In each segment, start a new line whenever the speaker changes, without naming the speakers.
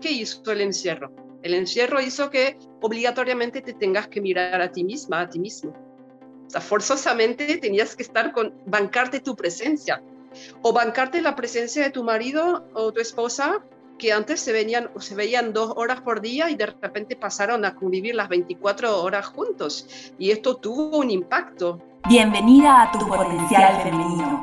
¿qué hizo el encierro? El encierro hizo que obligatoriamente te tengas que mirar a ti misma, a ti mismo. O sea, forzosamente tenías que estar con, bancarte tu presencia. O bancarte la presencia de tu marido o tu esposa, que antes se, venían, se veían dos horas por día y de repente pasaron a convivir las 24 horas juntos. Y esto tuvo un impacto.
Bienvenida a tu potencial femenino.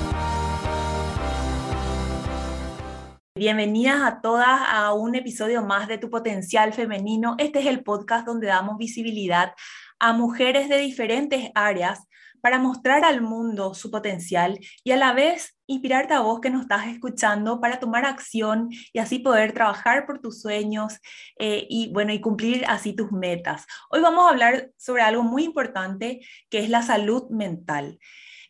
Bienvenidas a todas a un episodio más de Tu Potencial Femenino. Este es el podcast donde damos visibilidad a mujeres de diferentes áreas para mostrar al mundo su potencial y a la vez inspirarte a vos que nos estás escuchando para tomar acción y así poder trabajar por tus sueños eh, y bueno y cumplir así tus metas. Hoy vamos a hablar sobre algo muy importante que es la salud mental.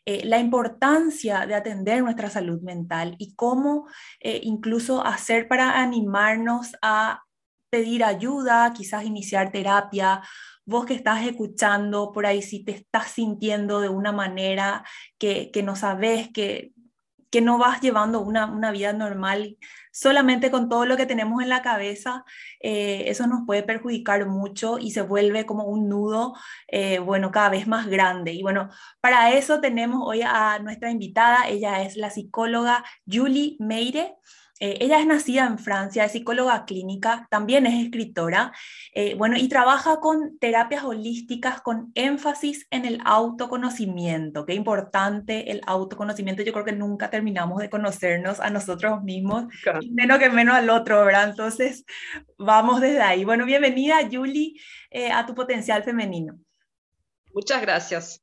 Eh, la importancia de atender nuestra salud mental y cómo eh, incluso hacer para animarnos a pedir ayuda, quizás iniciar terapia. Vos que estás escuchando por ahí, si te estás sintiendo de una manera que, que no sabes que que no vas llevando una, una, vida normal solamente con todo lo que tenemos en la cabeza, eh, eso nos puede perjudicar mucho y se vuelve como un nudo, eh, bueno, cada vez más grande. Y bueno, para eso tenemos hoy a nuestra invitada, ella es la psicóloga Julie Meire. Eh, ella es nacida en Francia, es psicóloga clínica, también es escritora, eh, bueno, y trabaja con terapias holísticas con énfasis en el autoconocimiento. Qué importante el autoconocimiento. Yo creo que nunca terminamos de conocernos a nosotros mismos, menos que menos al otro, ¿verdad? Entonces, vamos desde ahí. Bueno, bienvenida, Julie, eh, a tu potencial femenino.
Muchas gracias.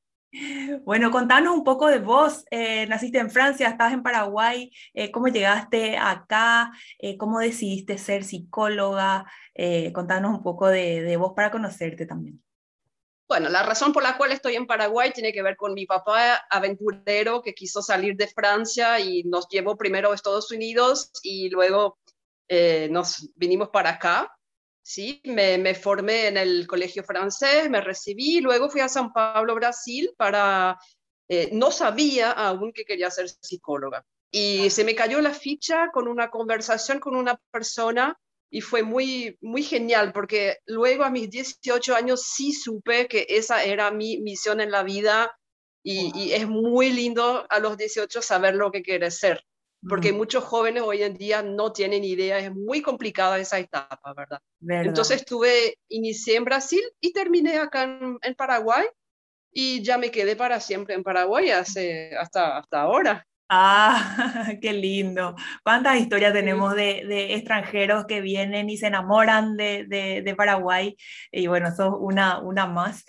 Bueno, contanos un poco de vos. Eh, naciste en Francia, estás en Paraguay. Eh, ¿Cómo llegaste acá? Eh, ¿Cómo decidiste ser psicóloga? contanos un poco de, de, vos para conocerte también.
Bueno, la razón por la cual estoy en Paraguay tiene que ver con mi papá aventurero que quiso salir de Francia y nos llevó primero a Estados Unidos y luego nos vinimos para acá. Sí, me, formé en el colegio francés, me recibí, luego fui a San Pablo, Brasil, para... Eh, no sabía aún que quería ser psicóloga. Y se me cayó la ficha con una conversación con una persona y fue muy, muy genial porque luego a mis 18 años sí supe que esa era mi misión en la vida y, y es muy lindo a los 18 saber lo que quieres ser porque muchos jóvenes hoy en día no tienen idea, es muy complicada esa etapa, ¿verdad? Entonces estuve, inicié en Brasil y terminé acá en, Paraguay y ya me quedé para siempre en Paraguay hace, hasta, hasta ahora.
Ah, qué lindo. ¿Cuántas historias tenemos de, de extranjeros que vienen y se enamoran de, de, de Paraguay? Y bueno, eso es una, una más.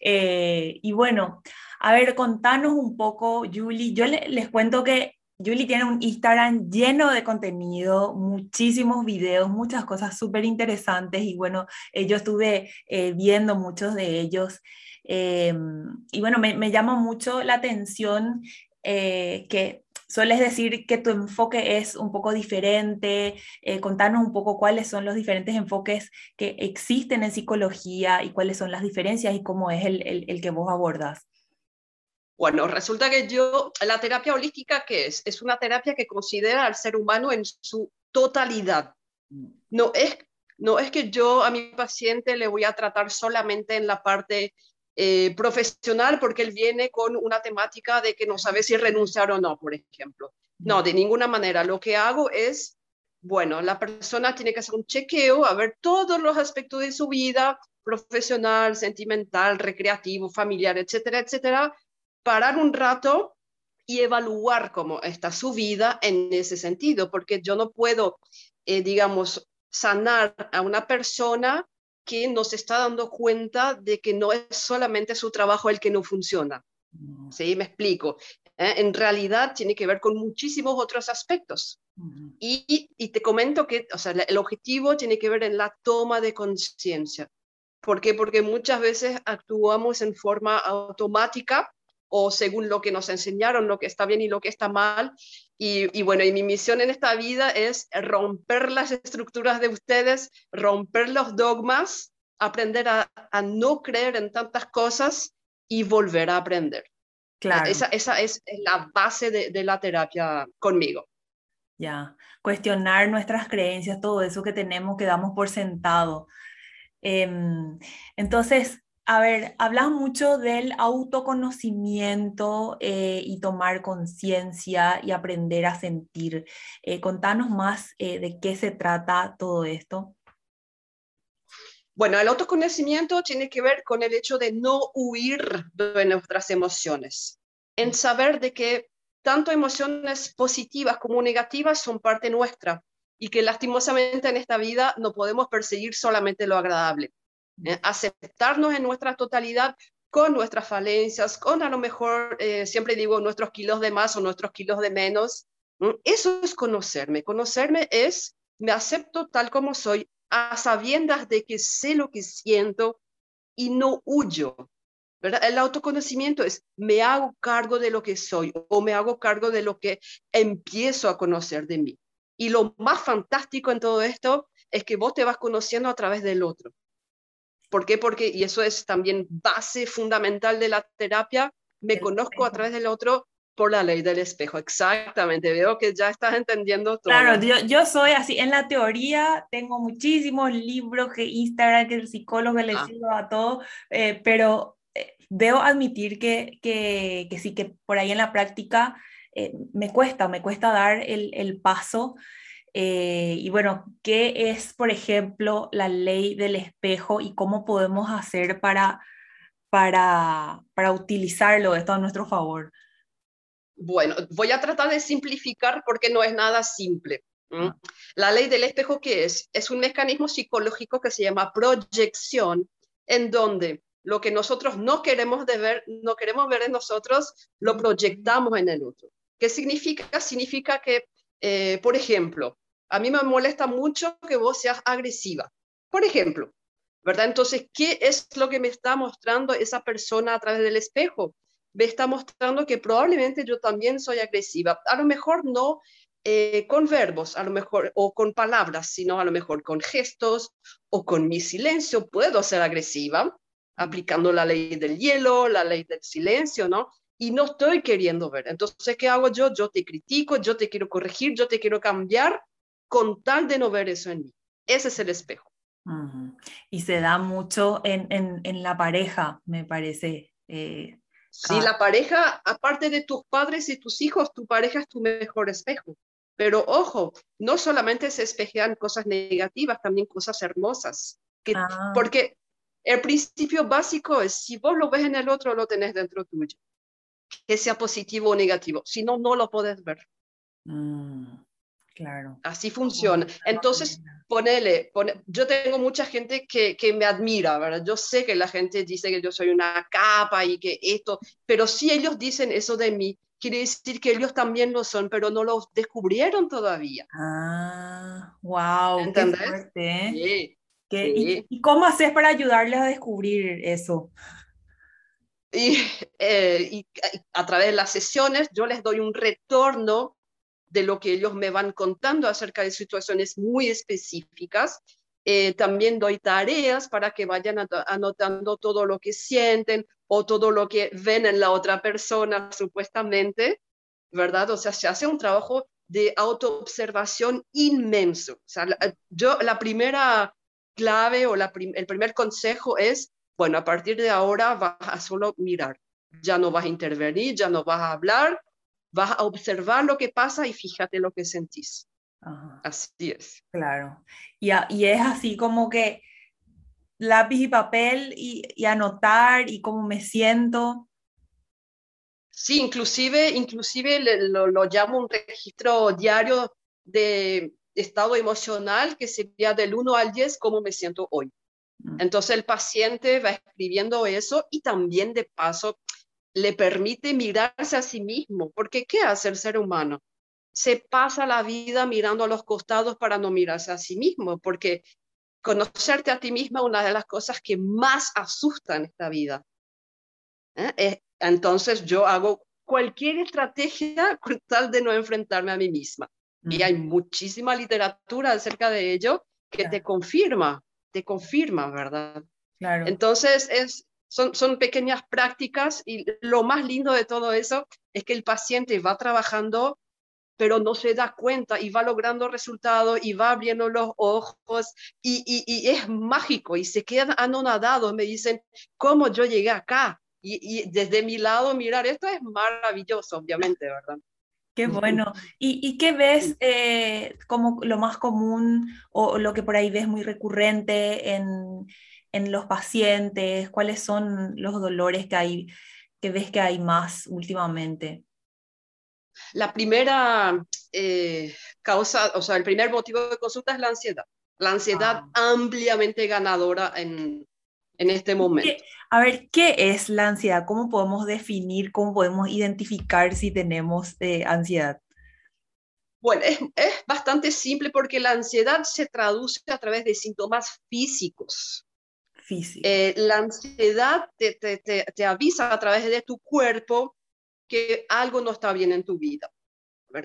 Eh, y bueno, a ver, contanos un poco, Julie. Yo les cuento que Julie tiene un Instagram lleno de contenido, muchísimos videos, muchas cosas súper interesantes y bueno, eh, yo estuve eh, viendo muchos de ellos eh, y bueno, me, llama mucho la atención que sueles decir que tu enfoque es un poco diferente, contarnos un poco cuáles son los diferentes enfoques que existen en psicología y cuáles son las diferencias y cómo es el, el, el que vos abordas.
Bueno, resulta que yo, la terapia holística, ¿qué es? Es una terapia que considera al ser humano en su totalidad. No es, no es que yo a mi paciente le voy a tratar solamente en la parte eh, profesional porque él viene con una temática de que no sabe si renunciar o no, por ejemplo. No, de ninguna manera. Lo que hago es, bueno, la persona tiene que hacer un chequeo, a ver todos los aspectos de su vida, profesional, sentimental, recreativo, familiar, etcétera, etcétera, parar un rato y evaluar cómo está su vida en ese sentido, porque yo no puedo, eh, digamos, sanar a una persona que no se está dando cuenta de que no es solamente su trabajo el que no funciona. ¿Sí? Me explico. ¿eh? En realidad tiene que ver con muchísimos otros aspectos. y, y, te comento que o sea, el objetivo tiene que ver en la toma de conciencia. ¿Por qué? Porque muchas veces actuamos en forma automática o según lo que nos enseñaron, lo que está bien y lo que está mal. Y, bueno, y mi misión en esta vida es romper las estructuras de ustedes, romper los dogmas, aprender a, no creer en tantas cosas y volver a aprender. Claro. Esa, esa es la base de, de la terapia conmigo.
Ya, cuestionar nuestras creencias, todo eso que tenemos, que damos por sentado. Em, entonces, a ver, hablas mucho del autoconocimiento eh, y tomar conciencia y aprender a sentir. Eh, contanos más eh, de qué se trata todo esto.
Bueno, el autoconocimiento tiene que ver con el hecho de no huir de nuestras emociones, en saber de que tanto emociones positivas como negativas son parte nuestra y que lastimosamente en esta vida no podemos perseguir solamente lo agradable. ¿Eh? aceptarnos en nuestra totalidad con nuestras falencias, con a lo mejor, eh, siempre digo, nuestros kilos de más o nuestros kilos de menos. Eso es conocerme. Conocerme es, me acepto tal como soy, a sabiendas de que sé lo que siento y no huyo. ¿verdad? El autoconocimiento es, me hago cargo de lo que soy o me hago cargo de lo que empiezo a conocer de mí. Y lo más fantástico en todo esto es que vos te vas conociendo a través del otro. ¿Por qué? Porque, y eso es también base fundamental de la terapia, me conozco a través del otro por la ley del espejo. Exactamente, veo que ya estás entendiendo todo.
Claro, yo, yo soy así, en la teoría tengo muchísimos libros que Instagram, que el psicólogo le ah. a todo, eh, pero eh, debo admitir que, que, que, sí, que por ahí en la práctica eh, me cuesta, me cuesta dar el, el paso. Eh, y bueno, ¿qué es, por ejemplo, la ley del espejo y cómo podemos hacer para, para, para utilizarlo esto a nuestro favor?
Bueno, voy a tratar de simplificar porque no es nada simple. Ah. La ley del espejo, ¿qué es? Es un mecanismo psicológico que se llama proyección, en donde lo que nosotros no queremos de ver, no queremos ver en nosotros, lo proyectamos en el otro. ¿Qué significa? Significa que, eh, por ejemplo, a mí me molesta mucho que vos seas agresiva. Por ejemplo, ¿verdad? Entonces, ¿qué es lo que me está mostrando esa persona a través del espejo? Me está mostrando que probablemente yo también soy agresiva. A lo mejor no eh, con verbos, a lo mejor, o con palabras, sino a lo mejor con gestos o con mi silencio. Puedo ser agresiva, aplicando la ley del hielo, la ley del silencio, ¿no? Y no estoy queriendo ver. Entonces, ¿qué hago yo? Yo te critico, yo te quiero corregir, yo te quiero cambiar con tal de no ver eso en mí. Ese es el espejo.
Y se da mucho en, en, la pareja, me parece.
Eh, sí, la pareja, aparte de tus padres y tus hijos, tu pareja es tu mejor espejo. Pero ojo, no solamente se espejean cosas negativas, también cosas hermosas. Ah. Porque el principio básico es, si vos lo ves en el otro, lo tenés dentro tuyo. Que sea positivo o negativo. Si no, no lo puedes ver. Mm.
Claro.
Así funciona. Entonces, ponele, yo tengo mucha gente que, que, me admira, ¿verdad? Yo sé que la gente dice que yo soy una capa y que esto, pero si ellos dicen eso de mí, quiere decir que ellos también lo son, pero no lo descubrieron todavía.
Ah, wow. ¿Entendés? ¿eh? sí, ¿Y, cómo haces para ayudarles a descubrir eso?
Y, eh, y a través de las sesiones yo les doy un retorno de lo que ellos me van contando acerca de situaciones muy específicas. Eh, también doy tareas para que vayan anotando todo lo que sienten o todo lo que ven en la otra persona supuestamente, ¿verdad? O sea, se hace un trabajo de autoobservación inmenso. Sea, yo la primera clave o la el primer consejo es, bueno, a partir de ahora vas a solo mirar, ya no vas a intervenir, ya no vas a hablar, vas a observar lo que pasa y fíjate lo que sentís. Así es.
Claro. Y, y, es así como que lápiz y papel y, y, anotar y cómo me siento.
Sí, inclusive, inclusive lo, lo llamo un registro diario de estado emocional que sería del 1 al 10, cómo me siento hoy. Mm. Entonces el paciente va escribiendo eso y también de paso le permite mirarse a sí mismo, porque ¿qué hace el ser humano? Se pasa la vida mirando a los costados para no mirarse a sí mismo, porque conocerte a ti misma es una de las cosas que más asusta en esta vida. ¿eh? Entonces yo hago cualquier estrategia con tal de no enfrentarme a mí misma. Y hay muchísima literatura acerca de ello que te confirma, te confirma, ¿verdad? Claro. Entonces, es, son, son pequeñas prácticas y lo más lindo de todo eso es que el paciente va trabajando pero no se da cuenta y va logrando resultados y va abriendo los ojos y, y, y es mágico y se quedan anonadados, me dicen, ¿cómo yo llegué acá? Y, y, desde mi lado mirar esto es maravilloso, obviamente, ¿verdad?
Qué bueno. ¿Y, y qué ves eh, como lo más común o lo que por ahí ves muy recurrente en, en los pacientes? ¿Cuáles son los dolores que hay, que ves que hay más últimamente?
La primera eh, causa, o sea, el primer motivo de consulta es la ansiedad. La ansiedad ah. ampliamente ganadora en, en este momento.
A ver, ¿qué es la ansiedad? ¿Cómo podemos definir, cómo podemos identificar si tenemos eh, ansiedad?
Bueno, es, es, bastante simple porque la ansiedad se traduce a través de síntomas físicos. Eh, la ansiedad te, te, te, te, avisa a través de tu cuerpo que algo no está bien en tu vida.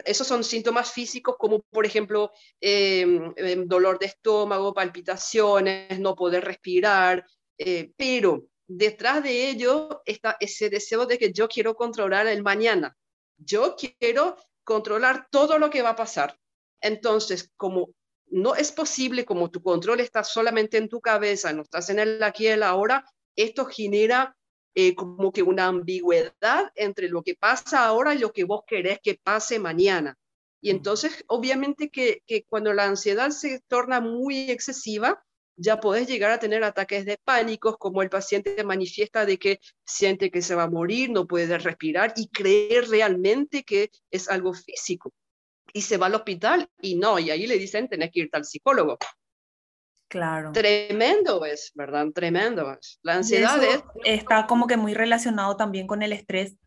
Esos son síntomas físicos como, por ejemplo, em, em, dolor de estómago, palpitaciones, no poder respirar, eh, pero detrás de ello está ese deseo de que yo quiero controlar el mañana. Yo quiero controlar todo lo que va a pasar. Entonces, como no es posible, como tu control está solamente en tu cabeza, no estás en el aquí y el ahora, esto genera eh, como que una ambigüedad entre lo que pasa ahora y lo que vos querés que pase mañana. Y entonces, obviamente que, que cuando la ansiedad se torna muy excesiva, ya podés llegar a tener ataques de pánicos, como el paciente manifiesta de que siente que se va a morir, no puede respirar y creer realmente que es algo físico. Y se va al hospital y no, y ahí le dicen, tenés que ir al psicólogo.
Claro.
Tremendo es, ¿verdad? Tremendo es. La ansiedad es...
Está como que muy relacionado también con el estrés.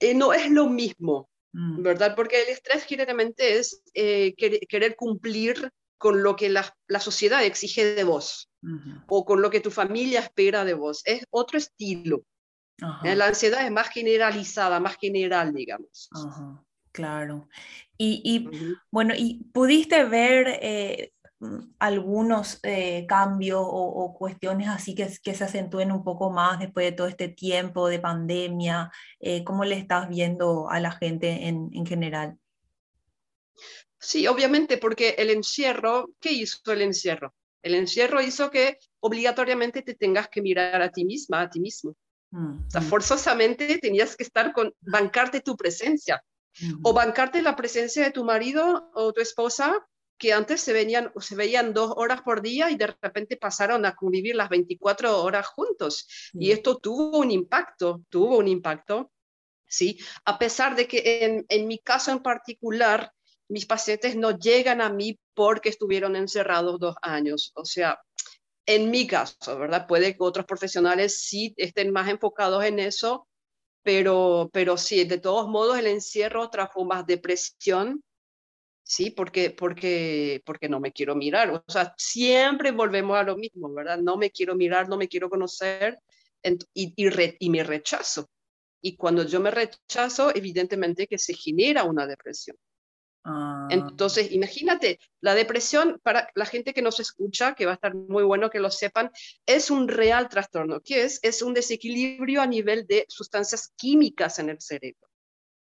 Eh, no es lo mismo, mm. ¿verdad? Porque el estrés generalmente es eh, querer, cumplir con lo que la, la sociedad exige de vos o con lo que tu familia espera de vos. Es otro estilo. La ansiedad es más generalizada, más general, digamos.
Ajá. Claro. Y, bueno, ¿y pudiste ver eh, algunos eh, cambios o, cuestiones así que, que, se acentúen un poco más después de todo este tiempo de pandemia? Eh, ¿Cómo le estás viendo a la gente en, en general?
Sí, obviamente, porque el encierro, ¿qué hizo el encierro? El encierro hizo que obligatoriamente te tengas que mirar a ti misma, a ti mismo. O sea, forzosamente tenías que estar con, bancarte tu presencia o bancarte la presencia de tu marido o tu esposa que antes se, venían, se veían dos horas por día y de repente pasaron a convivir las 24 horas juntos. Y esto tuvo un impacto, tuvo un impacto, ¿sí? A pesar de que en, en mi caso en particular, mis pacientes no llegan a mí porque estuvieron encerrados dos años. O sea, en mi caso, ¿verdad? Puede que otros profesionales sí estén más enfocados en eso, pero, pero sí, de todos modos el encierro trajo más depresión, sí, porque, porque, porque no me quiero mirar. O sea, siempre volvemos a lo mismo, ¿verdad? No me quiero mirar, no me quiero conocer y, y, y me rechazo. Y cuando yo me rechazo, evidentemente que se genera una depresión. Ah. Entonces, imagínate, la depresión, para la gente que nos escucha, que va a estar muy bueno que lo sepan, es un real trastorno. ¿Qué es? Es un desequilibrio a nivel de sustancias químicas en el cerebro.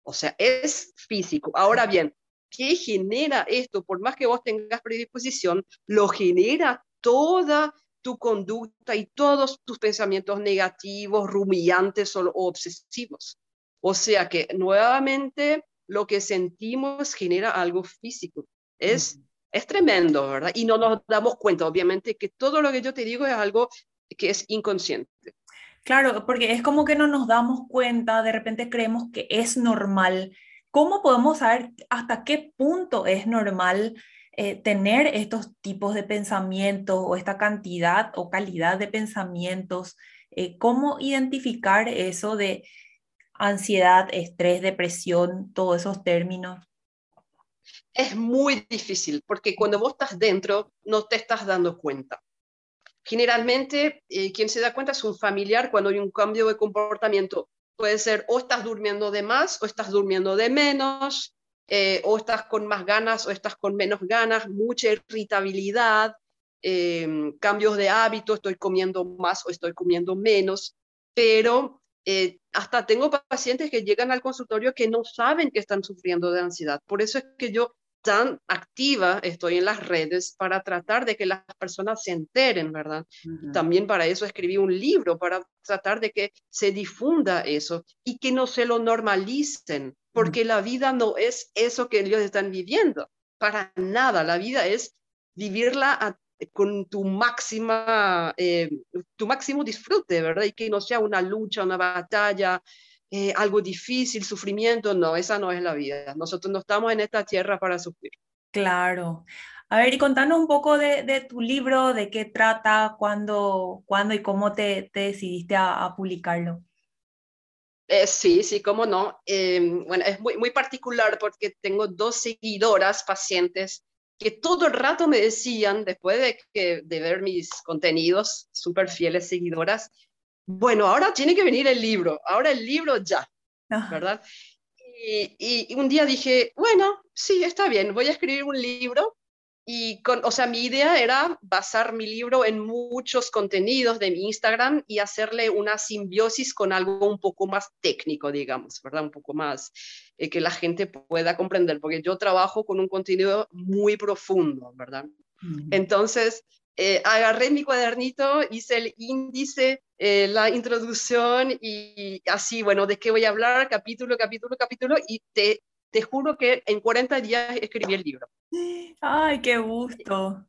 O sea, es físico. Ahora bien, ¿qué genera esto? Por más que vos tengas predisposición, lo genera toda tu conducta y todos tus pensamientos negativos, rumiantes o obsesivos. O sea que nuevamente lo que sentimos genera algo físico. Es, es tremendo, ¿verdad? Y no nos damos cuenta, obviamente, que todo lo que yo te digo es algo que es inconsciente.
Claro, porque es como que no nos damos cuenta, de repente creemos que es normal. ¿Cómo podemos saber hasta qué punto es normal eh, tener estos tipos de pensamientos o esta cantidad o calidad de pensamientos? Eh, ¿Cómo identificar eso de ansiedad, estrés, depresión, todos esos términos?
Es muy difícil porque cuando vos estás dentro no te estás dando cuenta. Generalmente, eh, quien se da cuenta es un familiar cuando hay un cambio de comportamiento. Puede ser o estás durmiendo de más o estás durmiendo de menos, eh, o estás con más ganas o estás con menos ganas, mucha irritabilidad, em, cambios de hábito, estoy comiendo más o estoy comiendo menos, pero eh, hasta tengo pacientes que llegan al consultorio que no saben que están sufriendo de ansiedad. Por eso es que yo tan activa estoy en las redes para tratar de que las personas se enteren, ¿verdad? También para eso escribí un libro, para tratar de que se difunda eso y que no se lo normalicen, porque la vida no es eso que ellos están viviendo, para nada, la vida es vivirla con tu máxima, eh, tu máximo disfrute, ¿verdad? Y que no sea una lucha, una batalla, eh, algo difícil, sufrimiento, no, esa no es la vida. Nosotros no estamos en esta tierra para sufrir.
Claro. A ver, y contanos un poco de, tu libro, de qué trata, cuándo, cuándo y cómo te, decidiste a, publicarlo.
Eh, sí, sí, cómo no. Bueno, es muy, muy particular porque tengo dos seguidoras, pacientes, que todo el rato me decían, después de, que, de ver mis contenidos, súper fieles seguidoras, bueno, ahora tiene que venir el libro, ahora el libro ya, ah. ¿verdad? Y, un día dije, bueno, sí, está bien, voy a escribir un libro. Y con, o sea, mi idea era basar mi libro en muchos contenidos de mi Instagram y hacerle una simbiosis con algo un poco más técnico, digamos, ¿verdad? Un poco más eh, que la gente pueda comprender, porque yo trabajo con un contenido muy profundo, ¿verdad? Entonces, eh, agarré mi cuadernito, hice el índice, eh, la introducción y así, bueno, ¿de qué voy a hablar? Capítulo, capítulo, capítulo, y te, te juro que en 40 días escribí el libro.
¡Ay, qué gusto!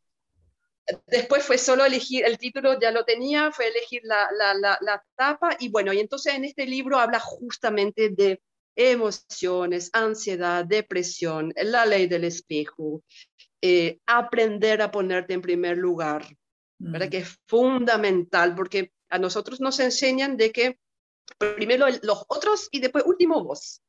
Después fue solo elegir, el título ya lo tenía, fue elegir la, la, la, la tapa y bueno, y entonces en este libro habla justamente de emociones, ansiedad, depresión, la ley del espejo, eh, aprender a ponerte en primer lugar, ¿verdad? Mm. Que es fundamental porque a nosotros nos enseñan de que primero los otros y después último vos.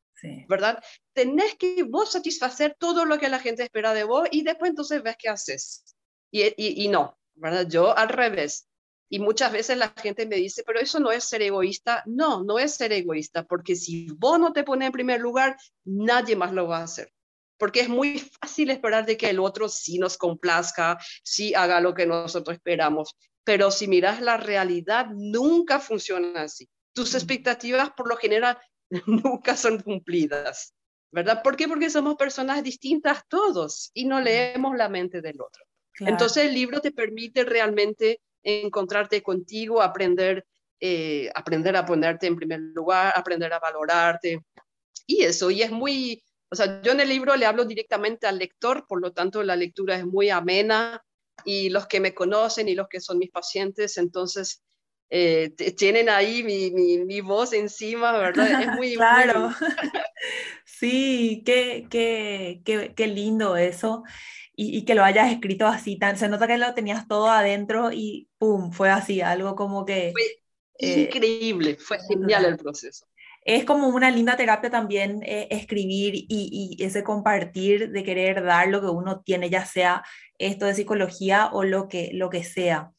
¿Verdad? Tenés que vos satisfacer todo lo que la gente espera de vos y después entonces ves qué haces. Y, y, y no, ¿verdad? Yo al revés. Y muchas veces la gente me dice, pero eso no es ser egoísta. No, no es ser egoísta, porque si vos no te pones en primer lugar, nadie más lo va a hacer porque es muy fácil esperar de que el otro sí nos complazca, sí haga lo que nosotros esperamos, pero si miras la realidad, nunca funciona así. Tus expectativas por lo general nunca son cumplidas, ¿verdad? ¿Por qué? Porque somos personas distintas todos y no leemos la mente del otro. Entonces el libro te permite realmente encontrarte contigo, aprender, eh, aprender a ponerte en primer lugar, aprender a valorarte. Y eso, y es muy, o sea, yo en el libro le hablo directamente al lector, por lo tanto la lectura es muy amena y los que me conocen y los que son mis pacientes, entonces eh, tienen ahí mi, mi, voz encima, ¿verdad? Es muy...
claro. sí, qué, qué, qué, qué lindo eso. Y, y, que lo hayas escrito así, tan, se nota que lo tenías todo adentro y ¡pum! Fue así, algo como que...
Fue eh, increíble, fue genial el proceso
es como una linda terapia también eh, escribir y, ese compartir de querer dar lo que uno tiene, ya sea esto de psicología o lo que, lo que sea.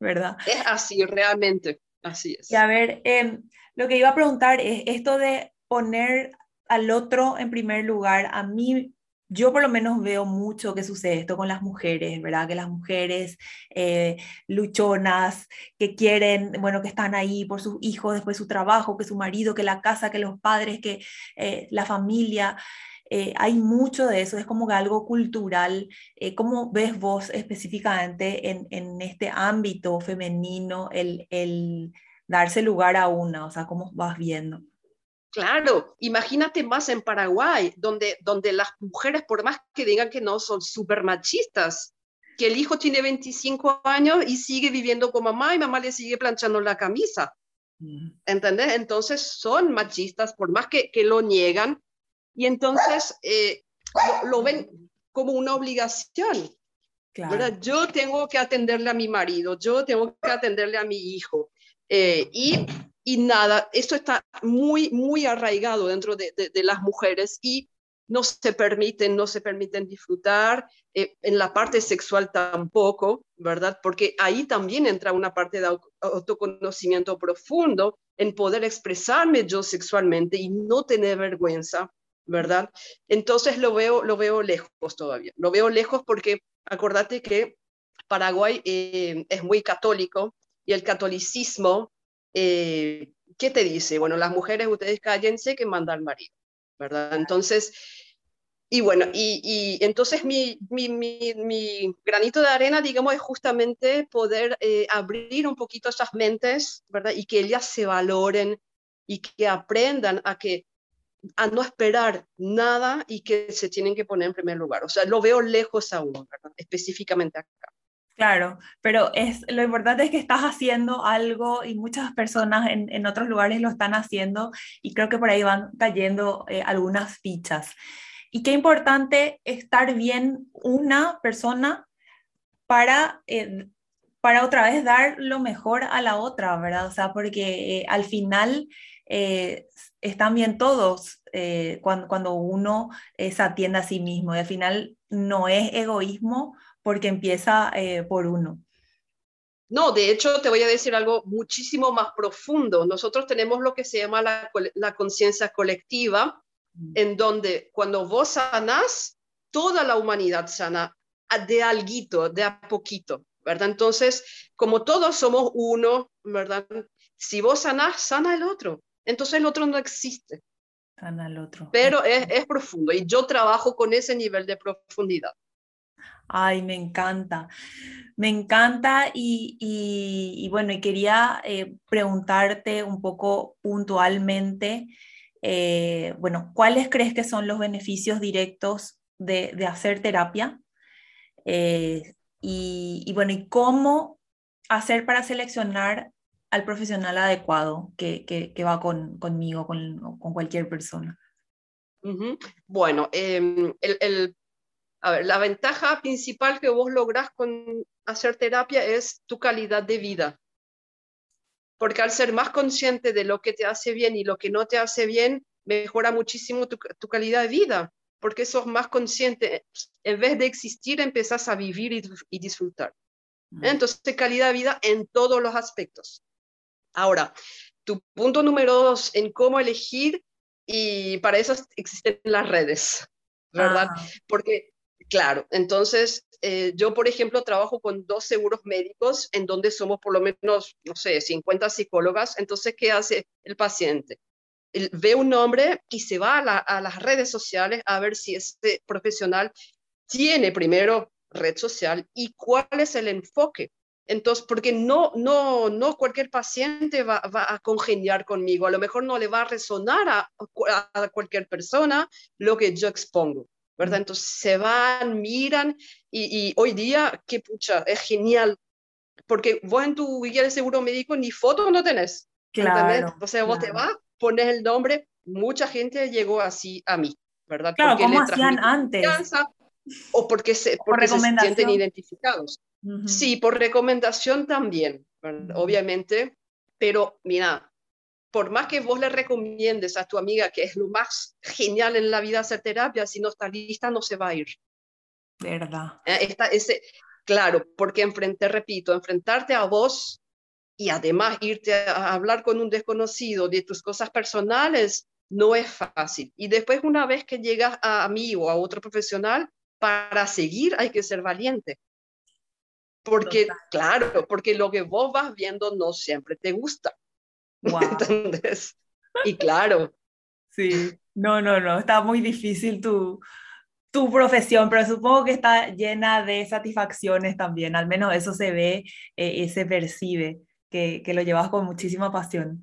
¿Verdad?
Es así, realmente, así es.
Y a ver, em, lo que iba a preguntar es esto de poner al otro en primer lugar. A mí yo por lo menos veo mucho que sucede esto con las mujeres, ¿verdad? Que las mujeres eh, luchonas, que quieren, bueno, que están ahí por sus hijos, después su trabajo, que su marido, que la casa, que los padres, que eh, la familia. Eh, hay mucho de eso, es como que algo cultural. ¿Cómo ves vos específicamente en, en este ámbito femenino el, el darse lugar a una? O sea, ¿cómo vas viendo?
Claro, imagínate más en Paraguay, donde, donde las mujeres, por más que digan que no, son súper machistas, que el hijo tiene 25 años y sigue viviendo con mamá y mamá le sigue planchando la camisa. Mm. ¿Entendés? Entonces son machistas, por más que, que lo niegan, y entonces eh, lo, ven como una obligación. Claro. Yo tengo que atenderle a mi marido, yo tengo que atenderle a mi hijo. Eh, y y nada, esto está muy, muy arraigado dentro de, las mujeres y no se permiten, no se permiten disfrutar, eh, en la parte sexual tampoco, ¿verdad? Porque ahí también entra una parte de autoconocimiento profundo en poder expresarme yo sexualmente y no tener vergüenza, ¿verdad? Entonces lo veo, lo veo lejos todavía, lo veo lejos porque acordate que Paraguay eh, es muy católico y el catolicismo, eh, ¿qué te dice? Bueno, las mujeres, ustedes cállense que manda al marido, ¿verdad? Entonces, y bueno, y, entonces mi, granito de arena, digamos, es justamente poder eh, abrir un poquito esas mentes, ¿verdad? Y que ellas se valoren y que aprendan a que a no esperar nada y que se tienen que poner en primer lugar. O sea, lo veo lejos aún, ¿verdad? específicamente acá.
Claro, pero es, lo importante es que estás haciendo algo y muchas personas en, en otros lugares lo están haciendo y creo que por ahí van cayendo eh, algunas fichas. Y qué importante estar bien una persona para, eh, para otra vez dar lo mejor a la otra, ¿verdad? O sea, porque eh, al final están bien todos cuando, cuando uno se atiende a sí mismo y al final no es egoísmo porque empieza por uno.
No, de hecho, te voy a decir algo muchísimo más profundo. Nosotros tenemos lo que se llama la, la conciencia colectiva, en donde cuando vos sanás, toda la humanidad sana de alguito, de a poquito, ¿verdad? Entonces, como todos somos uno, ¿verdad? Si vos sanás, sana el otro. Entonces el otro no existe.
Sana el otro.
Pero es, es profundo y yo trabajo con ese nivel de profundidad.
Ay, me encanta. Me encanta y, y, bueno, y quería eh, preguntarte un poco puntualmente eh, bueno, ¿cuáles crees que son los beneficios directos de, hacer terapia? Eh, y, bueno, ¿y cómo hacer para seleccionar al profesional adecuado que, va conmigo, con, cualquier persona?
Bueno, em, la ventaja principal que vos lográs con hacer terapia es tu calidad de vida porque al ser más consciente de lo que te hace bien y lo que no te hace bien, mejora muchísimo tu, calidad de vida, porque sos más consciente. En vez de existir, empezás a vivir y, disfrutar. Mm. Entonces, calidad de vida en todos los aspectos. Ahora, tu punto número dos en cómo elegir, y para eso existen las redes, ¿verdad? Ah. Porque, claro, entonces eh, yo, por ejemplo, trabajo con dos seguros médicos en donde somos por lo menos, no sé, 50 psicólogas. Entonces, ¿qué hace el paciente? ve un nombre y se va a, las redes sociales a ver si este profesional tiene primero red social y cuál es el enfoque. Entonces, porque no, no, no cualquier paciente va, a congeniar conmigo, a lo mejor no le va a resonar a, a cualquier persona lo que yo expongo. ¿verdad? Entonces se van, miran y, hoy día, qué pucha, es genial, porque vos en tu guía de seguro médico ni foto no tenés.
Claro.
O sea, vos te vas, pones el nombre, mucha gente llegó así a mí, ¿verdad?
Claro, porque como hacían antes.
O porque se, porque se sienten identificados. Sí, por recomendación también, obviamente, pero mira, por más que vos le recomiendes a tu amiga que es lo más genial en la vida hacer terapia, si no está lista, no se va a ir.
Verdad.
Eh, ese, claro, porque enfrente, repito, enfrentarte a vos y además irte a hablar con un desconocido de tus cosas personales no es fácil. Y después, una vez que llegas a mí o a otro profesional, para seguir hay que ser valiente. Porque, claro, porque lo que vos vas viendo no siempre te gusta. Y claro.
Sí, no, no, no, está muy difícil tu, tu profesión, pero supongo que está llena de satisfacciones también, al menos eso se ve eh, y se percibe, que, que, lo llevas con muchísima pasión.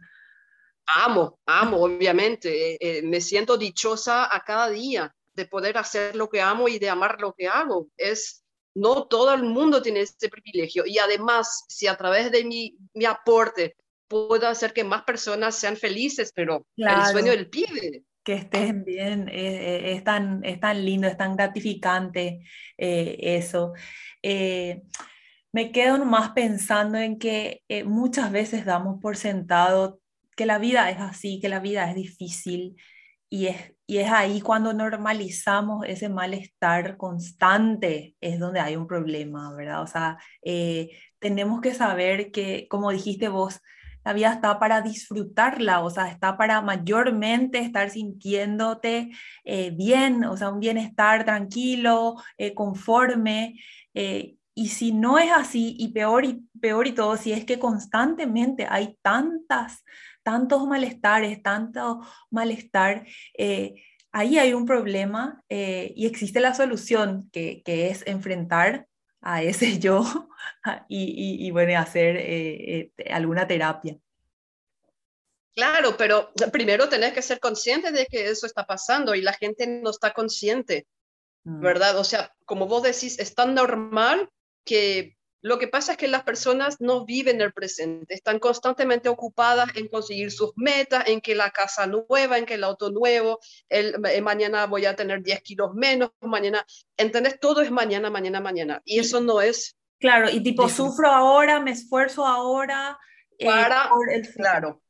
Amo, amo, obviamente, eh, eh, me siento dichosa a cada día de poder hacer lo que amo y de amar lo que hago. Es, no todo el mundo tiene este privilegio y además, si a través de mi, mi aporte puedo hacer que más personas sean felices, pero el sueño del pibe.
Que estén bien, eh, eh, es, tan, es tan lindo, es tan gratificante eh, eso. me quedo nomás pensando en que muchas veces damos por sentado que la vida es así, que la vida es difícil y es y es ahí cuando normalizamos ese malestar constante, es donde hay un problema, ¿verdad? O sea, eh, tenemos que saber que, como dijiste vos, la vida está para disfrutarla, o sea, está para mayormente estar sintiéndote eh, bien, o sea, un bienestar tranquilo, eh, conforme. Eh, y si no es así, y peor y peor y todo, si es que constantemente hay tantas, tantos malestares, tanto malestar, ahí hay un problema y existe la solución, que, que es enfrentar a ese yo y, y, bueno, hacer eh, eh, alguna terapia.
Claro, pero primero tenés que ser consciente de que eso está pasando y la gente no está consciente, mm. ¿verdad? O sea, como vos decís, es tan normal que lo que pasa es que las personas no viven el presente, están constantemente ocupadas en conseguir sus metas, en que la casa nueva, en que el auto nuevo, el, eh, mañana voy a tener 10 kilos menos, mañana, ¿entendés? Todo es mañana, mañana, mañana. Y eso no es...
Claro, y tipo, sufro ahora, me esfuerzo ahora.
Eh, para, el claro.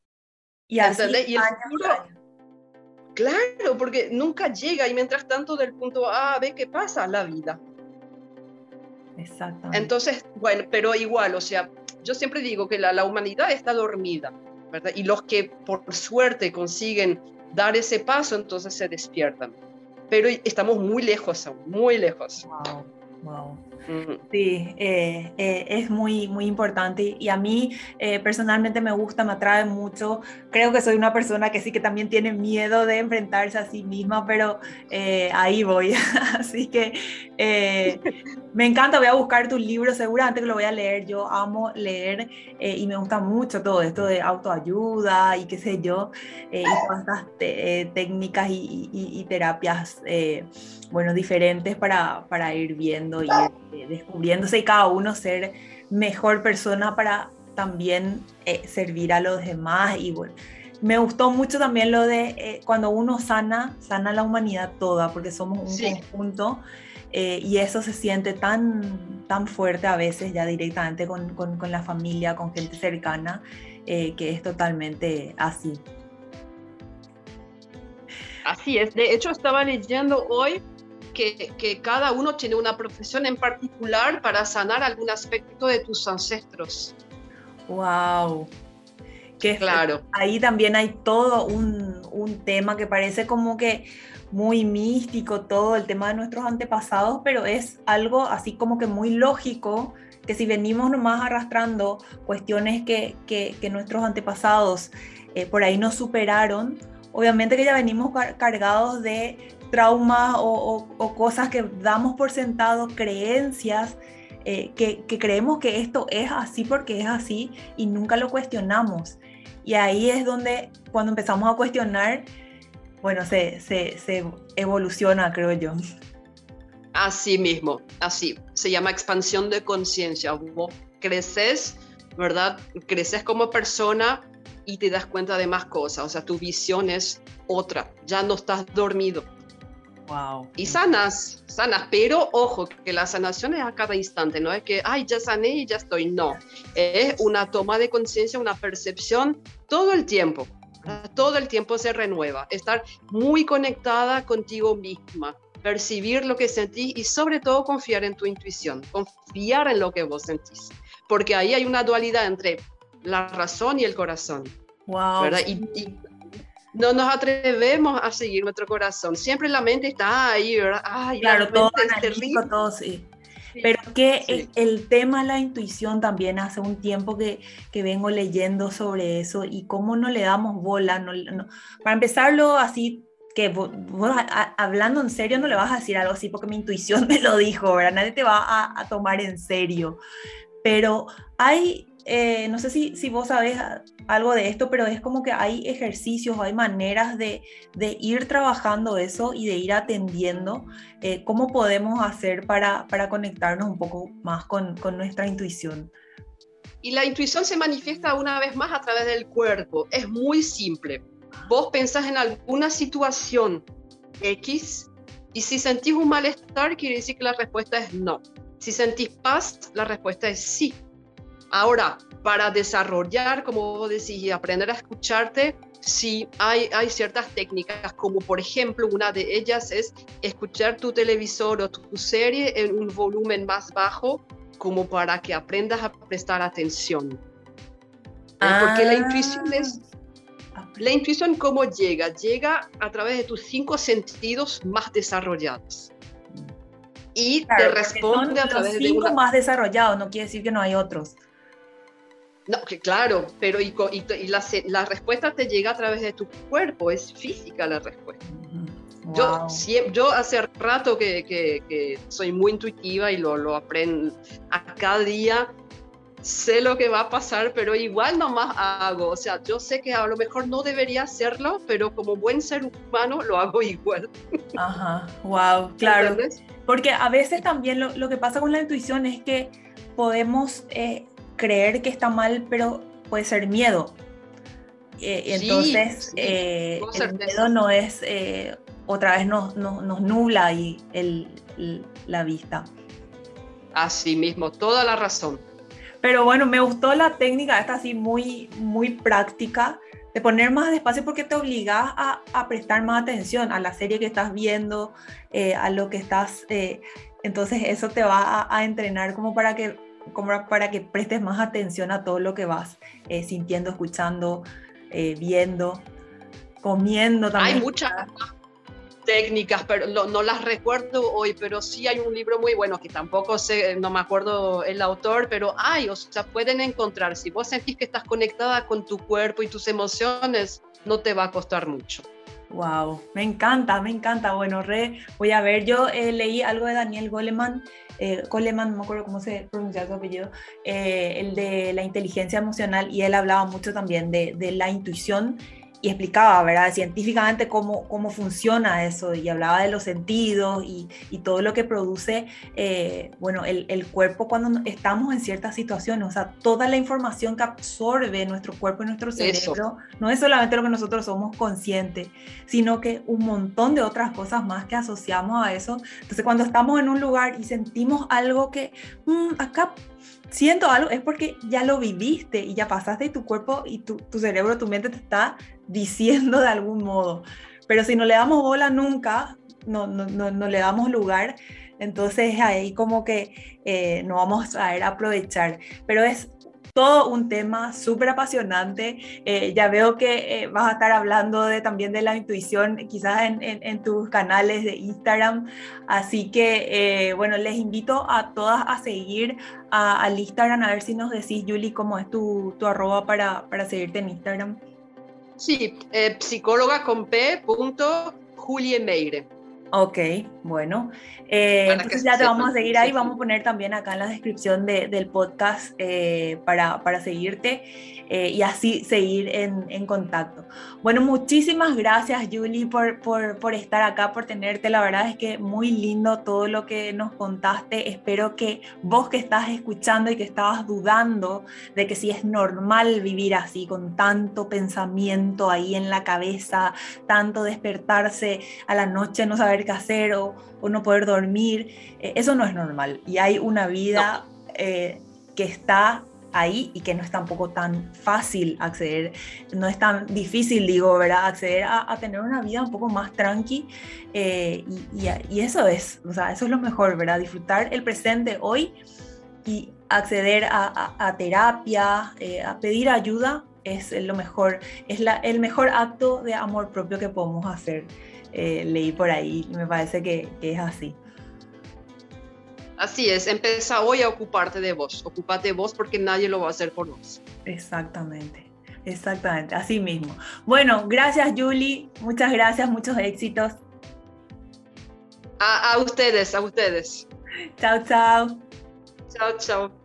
Y así,
Y el futuro, Claro, porque nunca llega y mientras tanto del punto A a B, ¿qué pasa? La vida.
Exactamente.
Entonces, bueno, pero igual, o sea, yo siempre digo que la, la humanidad está dormida, ¿verdad? Y los que por suerte consiguen dar ese paso, entonces se despiertan. Pero estamos muy lejos aún, muy lejos.
Wow, wow. Sí, eh, eh, es muy, muy importante y a mí eh, personalmente me gusta, me atrae mucho. Creo que soy una persona que sí que también tiene miedo de enfrentarse a sí misma, pero ahí voy. Así que me encanta, voy a buscar tu libro, seguramente que lo voy a leer. Yo amo leer y me gusta mucho todo esto de autoayuda y qué sé yo, y todas estas técnicas y, terapias, bueno, diferentes para, para ir viendo y descubriéndose y cada uno ser mejor persona para también eh, servir a los demás. Y bueno, me gustó mucho también lo de eh, cuando uno sana, sana la humanidad toda, porque somos un conjunto. Eh, y eso se siente tan, tan fuerte a veces ya directamente con, con, con la familia, con gente cercana, que es totalmente así.
Así es. De hecho, estaba leyendo hoy que, cada uno tiene una profesión en particular para sanar algún aspecto de tus ancestros.
¡Wow! Que claro. Ahí también hay todo un, un tema que parece como que muy místico, todo el tema de nuestros antepasados, pero es algo así como que muy lógico que si venimos nomás arrastrando cuestiones que, que, que nuestros antepasados eh, por ahí nos superaron, obviamente que ya venimos cargados de traumas o, cosas que damos por sentado, creencias, eh, que, creemos que esto es así porque es así y nunca lo cuestionamos. Y ahí es donde cuando empezamos a cuestionar, bueno, se, se, se evoluciona, creo yo.
Así mismo, así. Se llama expansión de conciencia. Vos creces, ¿verdad? Creces como persona y te das cuenta de más cosas. O sea, tu visión es otra. Ya no estás dormido. Y sanas, sanas, pero ojo, que la sanación es a cada instante, no es que, ay, ya sané y ya estoy, no. Es una toma de conciencia, una percepción todo el tiempo. Todo el tiempo se renueva. Estar muy conectada contigo misma, percibir lo que sentís y sobre todo confiar en tu intuición, confiar en lo que vos sentís. Porque ahí hay una dualidad entre la razón y el corazón.
Wow.
¿verdad? y no nos atrevemos a seguir nuestro corazón. Siempre la mente está ahí, ¿verdad?
Ay, claro, todo todo sí. Pero que el, tema la intuición también hace un tiempo que, que, vengo leyendo sobre eso y cómo no le damos bola. No, Para empezarlo así, que vos, hablando en serio no le vas a decir algo así porque mi intuición me lo dijo, ¿verdad? Nadie te va a, a tomar en serio. Pero hay eh, no sé si, si vos sabés algo de esto, pero es como que hay ejercicios, hay maneras de, de ir trabajando eso y de ir atendiendo eh, cómo podemos hacer para, para conectarnos un poco más con, con nuestra intuición.
Y la intuición se manifiesta una vez más a través del cuerpo. Es muy simple. Vos pensás en alguna situación X y si sentís un malestar, quiere decir que la respuesta es no. Si sentís paz, la respuesta es sí. Ahora, para desarrollar, como vos decís, y aprender a escucharte, sí, hay, hay ciertas técnicas, como por ejemplo, una de ellas es escuchar tu televisor o tu serie en un volumen más bajo, como para que aprendas a prestar atención. Porque la intuición es ah. la intuición, ¿cómo llega? Llega a través de tus cinco sentidos más desarrollados. Y te responde a través
los cinco más desarrollados, no quiere decir que no hay otros.
No, que claro, pero y, y, la, la, respuesta te llega a través de tu cuerpo, es física la respuesta. Yo, yo hace rato que, que, que, soy muy intuitiva y lo, lo aprendo a cada día. Sé lo que va a pasar, pero igual nomás hago. O sea, yo sé que a lo mejor no debería hacerlo, pero como buen ser humano lo hago igual.
Ajá, wow, claro. Porque a veces también lo, lo, que pasa con la intuición es que podemos eh, creer que está mal, pero puede ser miedo. Eh, entonces, eh, el miedo no es, eh, otra vez nos, nos, nubla y el, la vista.
Así mismo, toda la razón.
Pero bueno, me gustó la técnica, esta así muy, muy práctica, de poner más despacio porque te obligas a, a, prestar más atención a la serie que estás viendo, a lo que estás... entonces eso te va a, a entrenar como para que como para que prestes más atención a todo lo que vas eh, sintiendo, escuchando, eh, viendo, comiendo también.
Hay muchas técnicas, pero no, las recuerdo hoy, pero sí hay un libro muy bueno que tampoco sé, no me acuerdo el autor, pero hay, o sea, pueden encontrar. Si vos sentís que estás conectada con tu cuerpo y tus emociones, no te va a costar mucho.
Wow, me encanta, me encanta. Bueno, re, voy a ver, yo eh, leí algo de Daniel Goleman, eh, Goleman, no me acuerdo cómo se pronuncia su apellido, eh, el de la inteligencia emocional, y él hablaba mucho también de, de la intuición y explicaba, ¿verdad? Científicamente cómo, cómo funciona eso y hablaba de los sentidos y, y todo lo que produce, eh, bueno, el, el, cuerpo cuando estamos en ciertas situaciones, o sea, toda la información que absorbe nuestro cuerpo y nuestro cerebro, no es solamente lo que nosotros somos conscientes, sino que un montón de otras cosas más que asociamos a eso. Entonces, cuando estamos en un lugar y sentimos algo que, mm, acá siento algo, es porque ya lo viviste y ya pasaste y tu cuerpo y tu, tu cerebro, tu mente te está diciendo de algún modo. Pero si no le damos bola nunca, no, no, no, le damos lugar, entonces ahí como que eh, no vamos a ver aprovechar. Pero es todo un tema súper apasionante. Eh, ya veo que eh, vas a estar hablando de, también de la intuición, quizás en, en, tus canales de Instagram. Así que, bueno, les invito a todas a seguir al Instagram, a ver si nos decís, Julie, cómo es tu, tu arroba para, para seguirte en Instagram.
Sí, eh, psicóloga con P. Punto, Julie Meire.
Ok, bueno. Eh, entonces ya te vamos a seguir ahí. Vamos a poner también acá en la descripción del podcast eh, para, para, seguirte eh, y así seguir en, en, contacto. Bueno, muchísimas gracias Julie por, por, por, estar acá, por tenerte. La verdad es que muy lindo todo lo que nos contaste. Espero que vos que estás escuchando y que estabas dudando de que si es normal vivir así, con tanto pensamiento ahí en la cabeza, tanto despertarse a la noche, no saber qué hacer o, o no poder dormir, eh, eso no es normal. Y hay una vida eh, que está ahí y que no es tampoco tan fácil acceder, no es tan difícil, digo, ¿verdad? Acceder a, tener una vida un poco más tranqui eh, y, y, eso es, o sea, eso es lo mejor, ¿verdad? Disfrutar el presente hoy y acceder a, a terapia, a pedir ayuda es lo mejor, es la, el mejor acto de amor propio que podemos hacer. Eh, leí por ahí y me parece que, es así.
Así es, empieza hoy a ocuparte de vos, ocupate de vos porque nadie lo va a hacer por vos.
Exactamente, exactamente, así mismo. Bueno, gracias Julie, muchas gracias, muchos éxitos.
A, a ustedes, a ustedes.
Chao, chao.
Chao, chao.